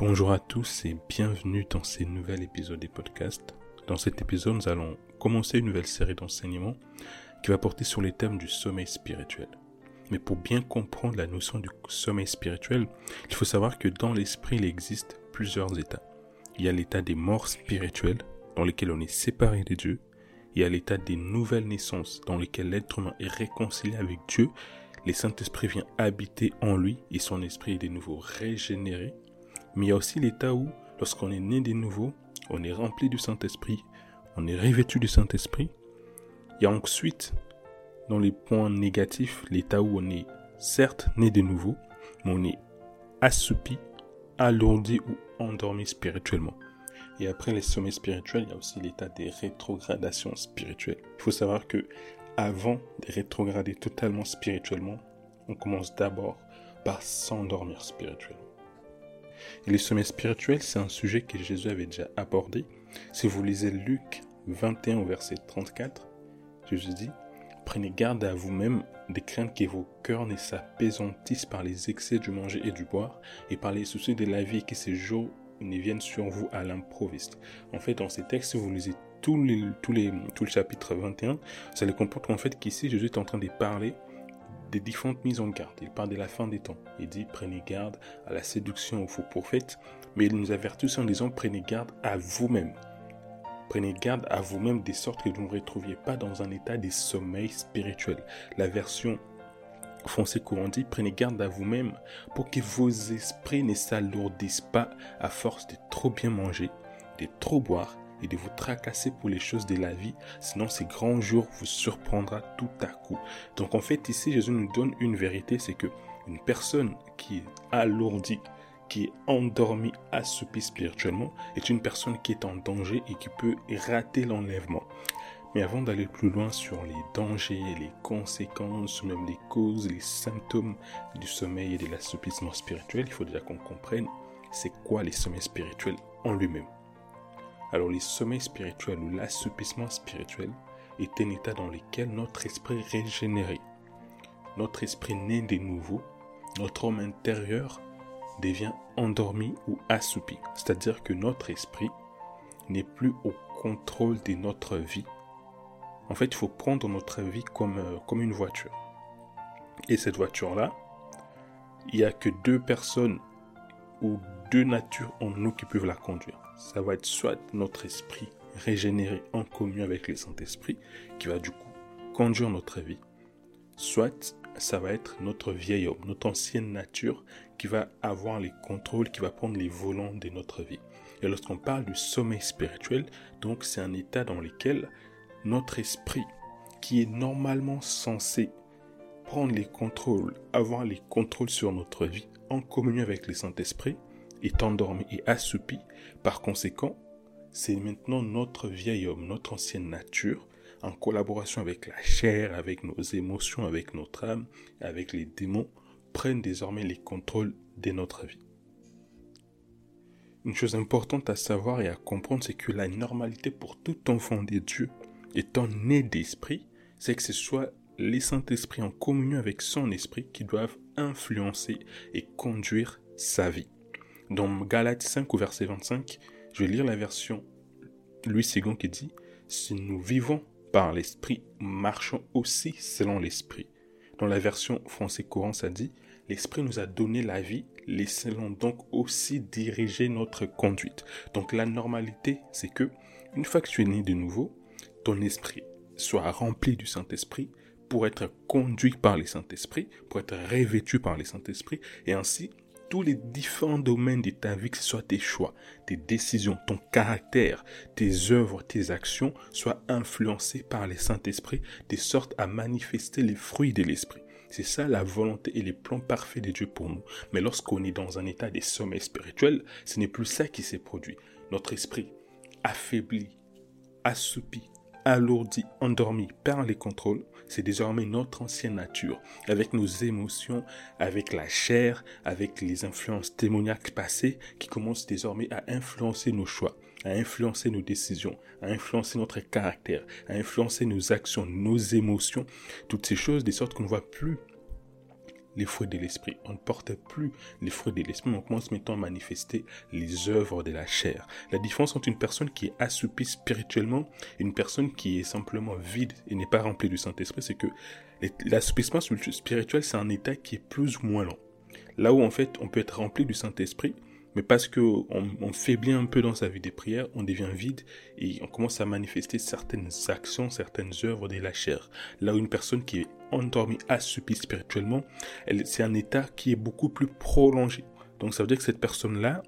Bonjour à tous et bienvenue dans ce nouvel épisode des podcasts. Dans cet épisode, nous allons commencer une nouvelle série d'enseignements qui va porter sur les thèmes du sommeil spirituel. Mais pour bien comprendre la notion du sommeil spirituel, il faut savoir que dans l'esprit, il existe plusieurs états. Il y a l'état des morts spirituelles, dans lesquels on est séparé de Dieu. Il y a l'état des nouvelles naissances, dans lesquelles l'être humain est réconcilié avec Dieu. Le Saint-Esprit vient habiter en lui et son esprit est de nouveau régénéré. Mais il y a aussi l'état où, lorsqu'on est né de nouveau, on est rempli du Saint-Esprit, on est revêtu du Saint-Esprit. Il y a ensuite, dans les points négatifs, l'état où on est certes né de nouveau, mais on est assoupi, alourdi ou endormi spirituellement. Et après les sommets spirituels, il y a aussi l'état des rétrogradations spirituelles. Il faut savoir que avant de rétrograder totalement spirituellement, on commence d'abord par s'endormir spirituellement. Et les sommets spirituels, c'est un sujet que Jésus avait déjà abordé. Si vous lisez Luc 21 au verset 34, Jésus dit, Prenez garde à vous-même de craindre que vos cœurs ne s'apaisantissent par les excès du manger et du boire, et par les soucis de la vie, que ces jours ne viennent sur vous à l'improviste. En fait, dans ces textes, si vous lisez tout, les, tout, les, tout le chapitre 21, ça le comporte en fait qu'ici, Jésus est en train de parler des différentes mises en garde. Il parle de la fin des temps. Il dit prenez garde à la séduction aux faux prophètes, mais il nous avertit en disant prenez garde à vous-même. Prenez garde à vous-même de sorte que vous ne retrouviez pas dans un état de sommeil spirituel. La version français courant dit prenez garde à vous-même pour que vos esprits ne s'alourdissent pas à force de trop bien manger, de trop boire et de vous tracasser pour les choses de la vie, sinon ces grands jours vous surprendra tout à coup. Donc en fait ici Jésus nous donne une vérité, c'est que une personne qui est alourdie, qui est endormie, assoupie spirituellement, est une personne qui est en danger et qui peut rater l'enlèvement. Mais avant d'aller plus loin sur les dangers, les conséquences, même les causes, les symptômes du sommeil et de l'assoupissement spirituel, il faut déjà qu'on comprenne c'est quoi les sommeils spirituels en lui-même. Alors les sommeils spirituels ou l'assoupissement spirituel est un état dans lequel notre esprit régénéré, notre esprit né de nouveau, notre homme intérieur devient endormi ou assoupi. C'est-à-dire que notre esprit n'est plus au contrôle de notre vie. En fait, il faut prendre notre vie comme, euh, comme une voiture. Et cette voiture-là, il n'y a que deux personnes ou deux natures en nous qui peuvent la conduire. Ça va être soit notre esprit régénéré en communion avec le Saint-Esprit qui va du coup conduire notre vie, soit ça va être notre vieil homme, notre ancienne nature qui va avoir les contrôles, qui va prendre les volants de notre vie. Et lorsqu'on parle du sommeil spirituel, donc c'est un état dans lequel notre esprit, qui est normalement censé prendre les contrôles, avoir les contrôles sur notre vie en communion avec le Saint-Esprit, est endormi et assoupi. Par conséquent, c'est maintenant notre vieil homme, notre ancienne nature, en collaboration avec la chair, avec nos émotions, avec notre âme, avec les démons, prennent désormais les contrôles de notre vie. Une chose importante à savoir et à comprendre, c'est que la normalité pour tout enfant de Dieu, étant né d'esprit, c'est que ce soit les Saint-Esprit en communion avec son esprit qui doivent influencer et conduire sa vie. Dans Galates 5 au verset 25, je vais lire la version Louis II qui dit Si nous vivons par l'esprit, marchons aussi selon l'esprit. Dans la version français courant, ça dit L'esprit nous a donné la vie, laissons donc aussi diriger notre conduite. Donc la normalité, c'est que une fois que tu es né de nouveau, ton esprit soit rempli du Saint-Esprit pour être conduit par le Saint-Esprit, pour être revêtu par le Saint-Esprit, et ainsi tous les différents domaines de ta vie, que ce soit tes choix, tes décisions, ton caractère, tes œuvres, tes actions, soient influencés par le Saint-Esprit, de sorte à manifester les fruits de l'Esprit. C'est ça la volonté et les plans parfaits de Dieu pour nous. Mais lorsqu'on est dans un état de sommeil spirituel, ce n'est plus ça qui s'est produit. Notre esprit affaibli, assoupi, alourdi, endormi par les contrôles, c'est désormais notre ancienne nature, avec nos émotions, avec la chair, avec les influences démoniaques passées, qui commencent désormais à influencer nos choix, à influencer nos décisions, à influencer notre caractère, à influencer nos actions, nos émotions, toutes ces choses, de sorte qu'on ne voit plus les fruits de l'esprit. On ne porte plus les fruits de l'esprit, on commence maintenant à manifester les œuvres de la chair. La différence entre une personne qui est assoupie spirituellement et une personne qui est simplement vide et n'est pas remplie du Saint-Esprit, c'est que l'assoupissement spirituel, c'est un état qui est plus ou moins lent. Là où en fait on peut être rempli du Saint-Esprit, mais parce que on, faiblit un peu dans sa vie des prières, on devient vide et on commence à manifester certaines actions, certaines œuvres de la chair. Là où une personne qui est endormie, assoupie spirituellement, c'est un état qui est beaucoup plus prolongé. Donc ça veut dire que cette personne-là,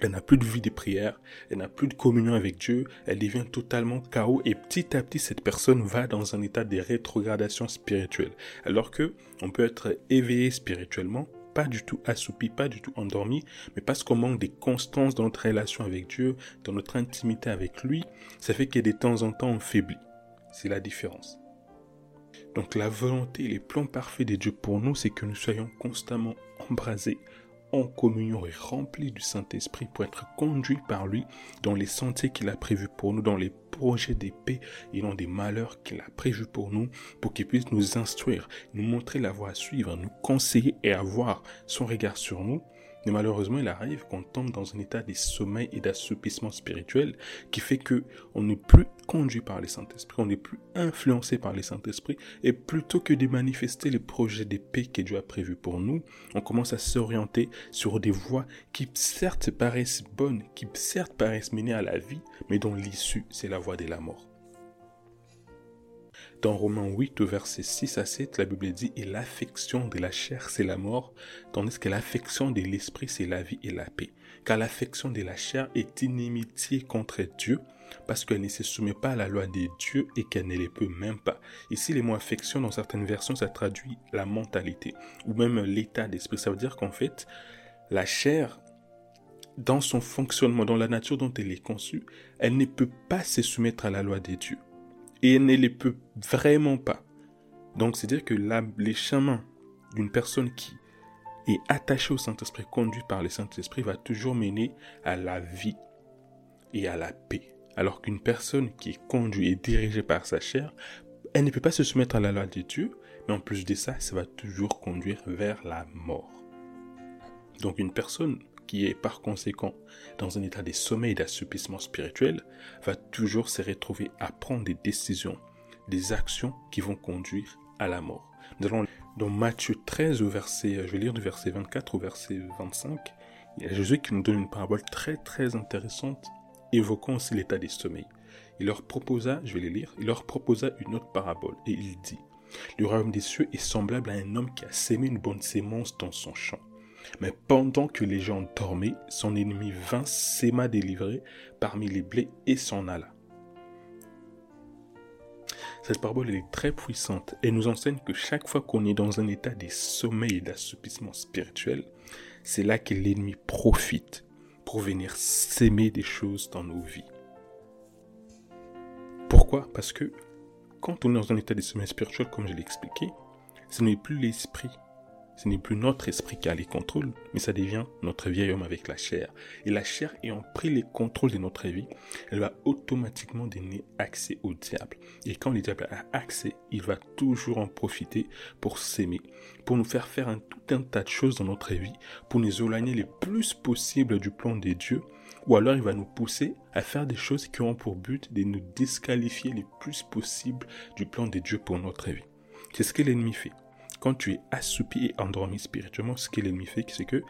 elle n'a plus de vie des prières, elle n'a plus de communion avec Dieu, elle devient totalement chaos et petit à petit cette personne va dans un état de rétrogradation spirituelle. Alors que on peut être éveillé spirituellement, pas du tout assoupi, pas du tout endormi, mais parce qu'on manque des constances dans notre relation avec Dieu, dans notre intimité avec lui, ça fait que de temps en temps on faiblit. C'est la différence. Donc la volonté les plans parfaits de Dieu pour nous, c'est que nous soyons constamment embrasés en communion et remplis du Saint-Esprit pour être conduits par lui dans les sentiers qu'il a prévus pour nous, dans les projets des paix et dans des malheurs qu'il a prévus pour nous, pour qu'il puisse nous instruire, nous montrer la voie à suivre, nous conseiller et avoir son regard sur nous, mais malheureusement, il arrive qu'on tombe dans un état de sommeil et d'assoupissement spirituel qui fait que on n'est plus conduit par les Saint-Esprit, on n'est plus influencé par les Saint-Esprit, et plutôt que de manifester les projets paix que Dieu a prévus pour nous, on commence à s'orienter sur des voies qui certes paraissent bonnes, qui certes paraissent mener à la vie, mais dont l'issue, c'est la voie de la mort. Dans Romains 8, verset 6 à 7, la Bible dit Et l'affection de la chair, c'est la mort, tandis que l'affection de l'esprit, c'est la vie et la paix. Car l'affection de la chair est inimitié contre Dieu, parce qu'elle ne se soumet pas à la loi des dieux et qu'elle ne les peut même pas. Ici, les mots affection, dans certaines versions, ça traduit la mentalité, ou même l'état d'esprit. Ça veut dire qu'en fait, la chair, dans son fonctionnement, dans la nature dont elle est conçue, elle ne peut pas se soumettre à la loi des dieux et elle ne les peut vraiment pas. Donc, c'est-à-dire que les chemins d'une personne qui est attachée au Saint-Esprit, conduit par le Saint-Esprit, va toujours mener à la vie et à la paix. Alors qu'une personne qui est conduite et dirigée par sa chair, elle ne peut pas se soumettre à la loi de Dieu, mais en plus de ça, ça va toujours conduire vers la mort. Donc une personne qui est par conséquent dans un état de sommeil et d'assoupissement spirituel, va toujours se retrouver à prendre des décisions, des actions qui vont conduire à la mort. Dans Matthieu 13 au verset, je vais lire du verset 24 au verset 25, il y a Jésus qui nous donne une parabole très très intéressante évoquant aussi l'état des sommeils. Il leur proposa, je vais les lire, il leur proposa une autre parabole et il dit, le royaume des cieux est semblable à un homme qui a sémé une bonne sémence dans son champ. Mais pendant que les gens dormaient, son ennemi vint, s'aima délivré parmi les blés et s'en alla. Cette parabole est très puissante et nous enseigne que chaque fois qu'on est dans un état de sommeil et d'assoupissement spirituel, c'est là que l'ennemi profite pour venir s'aimer des choses dans nos vies. Pourquoi? Parce que quand on est dans un état de sommeil spirituel, comme je l'ai expliqué, ce n'est plus l'esprit ce n'est plus notre esprit qui a les contrôles, mais ça devient notre vieil homme avec la chair. Et la chair ayant pris les contrôles de notre vie, elle va automatiquement donner accès au diable. Et quand le diable a accès, il va toujours en profiter pour s'aimer, pour nous faire faire un, tout un tas de choses dans notre vie, pour nous éloigner le plus possible du plan de Dieu, ou alors il va nous pousser à faire des choses qui auront pour but de nous disqualifier le plus possible du plan de Dieu pour notre vie. C'est ce que l'ennemi fait quand tu es assoupi et endormi spirituellement, ce que l'ennemi fait, c'est que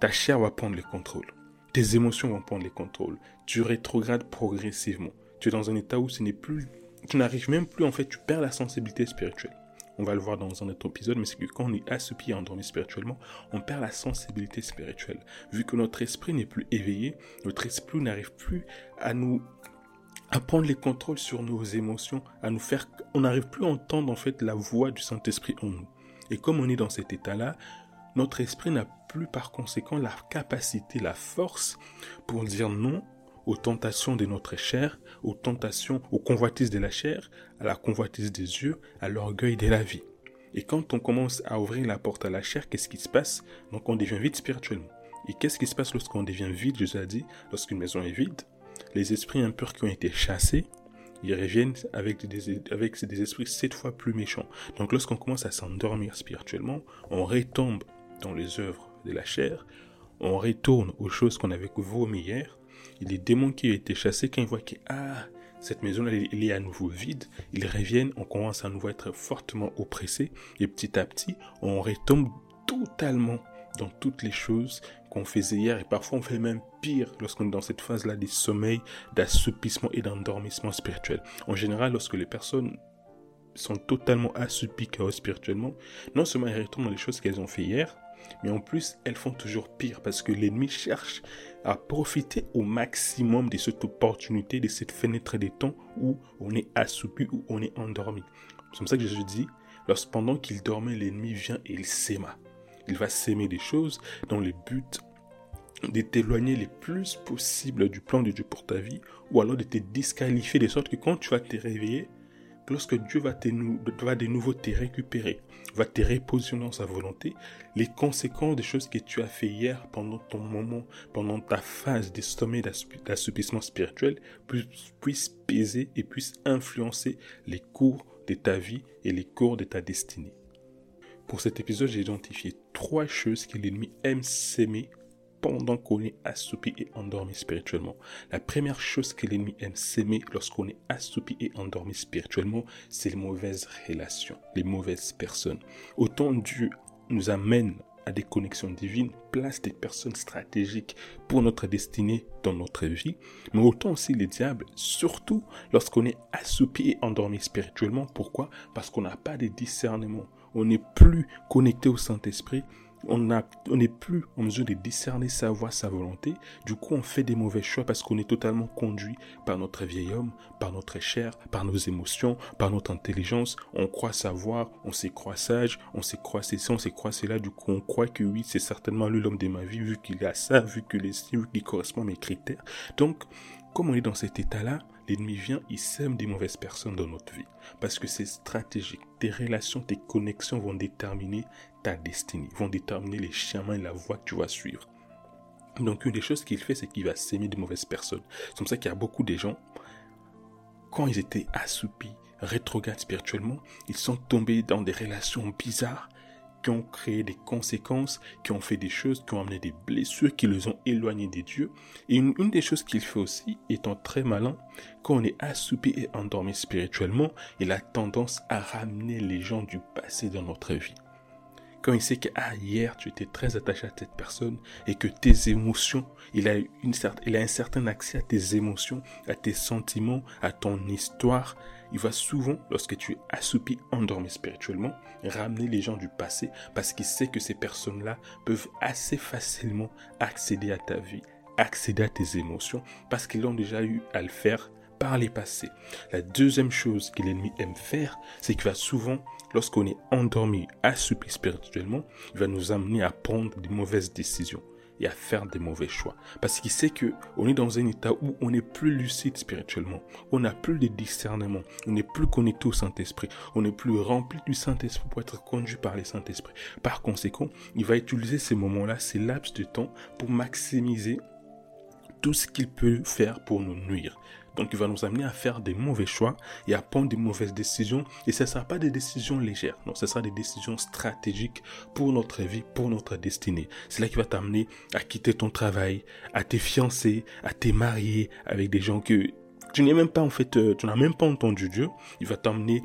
ta chair va prendre le contrôle. Tes émotions vont prendre le contrôle. Tu rétrogrades progressivement. Tu es dans un état où ce n'est plus, tu n'arrives même plus, en fait, tu perds la sensibilité spirituelle. On va le voir dans un autre épisode, mais c'est que quand on est assoupi et endormi spirituellement, on perd la sensibilité spirituelle. Vu que notre esprit n'est plus éveillé, notre esprit n'arrive plus à nous à prendre les contrôles sur nos émotions, à nous faire, on n'arrive plus à entendre en fait la voix du Saint-Esprit en nous. Et comme on est dans cet état-là, notre esprit n'a plus par conséquent la capacité, la force pour dire non aux tentations de notre chair, aux tentations, aux convoitises de la chair, à la convoitise des yeux, à l'orgueil de la vie. Et quand on commence à ouvrir la porte à la chair, qu'est-ce qui se passe? Donc on devient vide spirituellement. Et qu'est-ce qui se passe lorsqu'on devient vide Jésus a dit, lorsqu'une maison est vide, les esprits impurs qui ont été chassés ils reviennent avec des, esprits sept fois plus méchants. Donc lorsqu'on commence à s'endormir spirituellement, on retombe dans les œuvres de la chair, on retourne aux choses qu'on avait vomi hier, les démons qui ont été chassés, quand ils voient que ah, cette maison elle, est à nouveau vide, ils reviennent, on commence à nouveau être fortement oppressé, et petit à petit, on retombe totalement dans toutes les choses qu'on faisait hier et parfois on fait même pire lorsqu'on est dans cette phase-là des sommeils, d'assoupissement et d'endormissement spirituel. En général, lorsque les personnes sont totalement assoupies spirituellement, non seulement elles retournent dans les choses qu'elles ont fait hier, mais en plus elles font toujours pire parce que l'ennemi cherche à profiter au maximum de cette opportunité, de cette fenêtre des temps où on est assoupi, où on est endormi. C'est comme ça que Jésus dit, lorsque pendant qu'il dormait, l'ennemi vient et il s'aima il va s'aimer des choses dans le but de t'éloigner le plus possible du plan de Dieu pour ta vie, ou alors de te disqualifier de sorte que quand tu vas te réveiller, lorsque Dieu va, te, va de nouveau te récupérer, va te reposer dans sa volonté, les conséquences des choses que tu as fait hier pendant ton moment, pendant ta phase de d'assoupissement spirituel, puissent peser et puissent influencer les cours de ta vie et les cours de ta destinée. Pour cet épisode, j'ai identifié trois choses que l'ennemi aime s'aimer pendant qu'on est assoupi et endormi spirituellement. La première chose que l'ennemi aime s'aimer lorsqu'on est assoupi et endormi spirituellement, c'est les mauvaises relations, les mauvaises personnes. Autant Dieu nous amène à des connexions divines, place des personnes stratégiques pour notre destinée dans notre vie, mais autant aussi les diables, surtout lorsqu'on est assoupi et endormi spirituellement. Pourquoi? Parce qu'on n'a pas de discernement on n'est plus connecté au Saint-Esprit, on n'est plus en mesure de discerner sa voix, sa volonté. Du coup, on fait des mauvais choix parce qu'on est totalement conduit par notre vieil homme, par notre chair, par nos émotions, par notre intelligence. On croit savoir, on s'est croit sage, on s'est croit ça, on s'est croit c'est là. Du coup, on croit que oui, c'est certainement lui l'homme de ma vie, vu qu'il a ça, vu qu'il est vu qu'il correspond à mes critères. Donc, comme on est dans cet état-là, l'ennemi vient, il sème des mauvaises personnes dans notre vie. Parce que c'est stratégique. Tes relations, tes connexions vont déterminer ta destinée, vont déterminer les chemins et la voie que tu vas suivre. Donc une des choses qu'il fait, c'est qu'il va s'aimer de mauvaises personnes. C'est comme ça qu'il y a beaucoup de gens, quand ils étaient assoupis, rétrogrades spirituellement, ils sont tombés dans des relations bizarres qui ont créé des conséquences, qui ont fait des choses, qui ont amené des blessures, qui les ont éloignés des dieux. Et une, des choses qu'il fait aussi, étant très malin, quand on est assoupi et endormi spirituellement, il a tendance à ramener les gens du passé dans notre vie quand il sait que ah, hier tu étais très attaché à cette personne et que tes émotions, il a, a un certain accès à tes émotions, à tes sentiments, à ton histoire, il va souvent, lorsque tu es assoupi, endormi spirituellement, ramener les gens du passé parce qu'il sait que ces personnes-là peuvent assez facilement accéder à ta vie, accéder à tes émotions parce qu'ils ont déjà eu à le faire par les passés. La deuxième chose que l'ennemi aime faire, c'est qu'il va souvent, lorsqu'on est endormi, assoupi spirituellement, il va nous amener à prendre des mauvaises décisions et à faire des mauvais choix. Parce qu'il sait que on est dans un état où on n'est plus lucide spirituellement, on n'a plus de discernement, on n'est plus connecté au Saint-Esprit, on n'est plus rempli du Saint-Esprit pour être conduit par les Saint-Esprit. Par conséquent, il va utiliser ces moments-là, ces laps de temps, pour maximiser tout ce qu'il peut faire pour nous nuire. Donc il va nous amener à faire des mauvais choix et à prendre des mauvaises décisions. Et ce ne sera pas des décisions légères, non, ce sera des décisions stratégiques pour notre vie, pour notre destinée. C'est là qui va t'amener à quitter ton travail, à te fiancer, à te marier avec des gens que tu n'es même pas en fait, euh, tu n'as même pas entendu Dieu. Il va t'emmener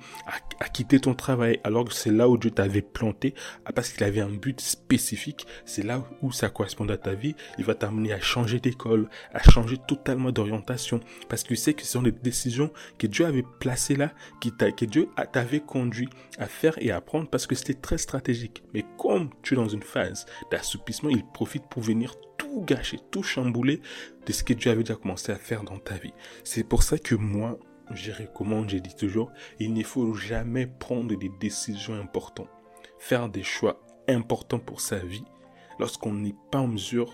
à, quitter ton travail alors que c'est là où Dieu t'avait planté ah, parce qu'il avait un but spécifique. C'est là où ça correspond à ta vie. Il va t'amener à changer d'école, à changer totalement d'orientation parce qu'il sait que ce sont des décisions que Dieu avait placées là, qui que Dieu t'avait conduit à faire et à prendre parce que c'était très stratégique. Mais comme tu es dans une phase d'assoupissement, il profite pour venir tout gâcher, tout chambouler de ce que Dieu avait déjà commencé à faire dans ta vie. C'est pour ça que moi, je recommande, j'ai dit toujours, il ne faut jamais prendre des décisions importantes, faire des choix importants pour sa vie lorsqu'on n'est pas en mesure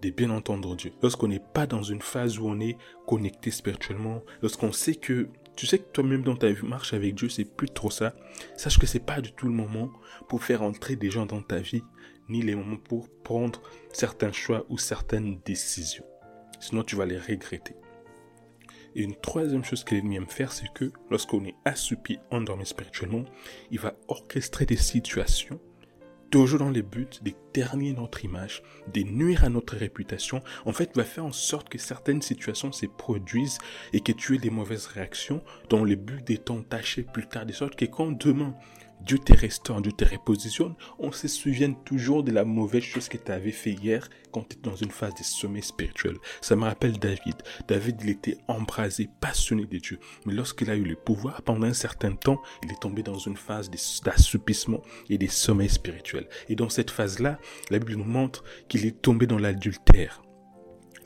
de bien entendre Dieu, lorsqu'on n'est pas dans une phase où on est connecté spirituellement, lorsqu'on sait que tu sais que toi-même dans ta vie marche avec Dieu, c'est plus trop ça. Sache que c'est pas du tout le moment pour faire entrer des gens dans ta vie ni les moments pour prendre certains choix ou certaines décisions. Sinon, tu vas les regretter. Et une troisième chose que l'ennemi aime faire, c'est que lorsqu'on est assoupi, endormi spirituellement, il va orchestrer des situations toujours dans les buts de terminer notre image, de nuire à notre réputation. En fait, il va faire en sorte que certaines situations se produisent et que tu aies des mauvaises réactions dans le but d'étant taché plus tard, de sorte que quand demain Dieu te restaure, Dieu te repositionne, on se souvient toujours de la mauvaise chose que tu avais fait hier quand tu étais dans une phase de sommeil spirituel. Ça me rappelle David. David, il était embrasé, passionné de Dieu. Mais lorsqu'il a eu le pouvoir, pendant un certain temps, il est tombé dans une phase d'assoupissement et de sommeil spirituel. Et dans cette phase-là, la Bible nous montre qu'il est tombé dans l'adultère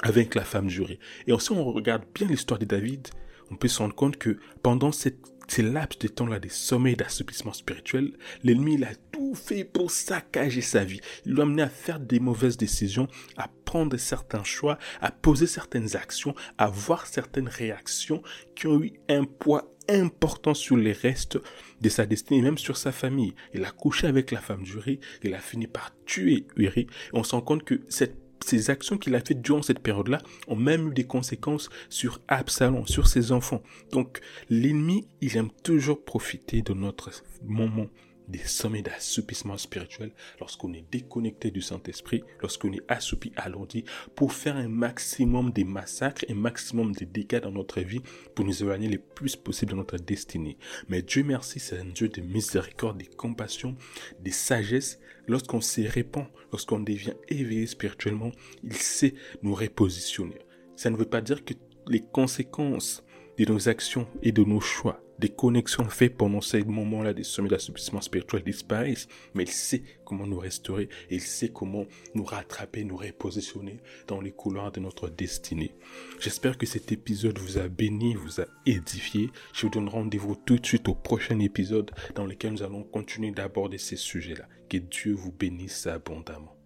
avec la femme jurée. Et aussi, on regarde bien l'histoire de David, on peut se rendre compte que pendant cette ces laps de temps-là des sommets d'assouplissement spirituel, l'ennemi, il a tout fait pour saccager sa vie. Il l'a amené à faire des mauvaises décisions, à prendre certains choix, à poser certaines actions, à voir certaines réactions qui ont eu un poids important sur les restes de sa destinée, même sur sa famille. Il a couché avec la femme d'Uri, il a fini par tuer Uri, on se rend compte que cette ces actions qu'il a faites durant cette période-là ont même eu des conséquences sur Absalom, sur ses enfants. Donc l'ennemi, il aime toujours profiter de notre moment des sommets d'assoupissement spirituel lorsqu'on est déconnecté du Saint-Esprit, lorsqu'on est assoupi, alourdi, pour faire un maximum de massacres, un maximum de dégâts dans notre vie, pour nous éloigner le plus possible de notre destinée. Mais Dieu merci, c'est un Dieu de miséricorde, de compassion, de sagesse. Lorsqu'on se répand, lorsqu'on devient éveillé spirituellement, il sait nous repositionner. Ça ne veut pas dire que les conséquences de nos actions et de nos choix des connexions faites pendant ces moments-là des sommets d'assouplissement spirituel disparaissent, mais il sait comment nous restaurer il sait comment nous rattraper, nous repositionner dans les couloirs de notre destinée. J'espère que cet épisode vous a béni, vous a édifié. Je vous donne rendez-vous tout de suite au prochain épisode dans lequel nous allons continuer d'aborder ces sujets-là. Que Dieu vous bénisse abondamment.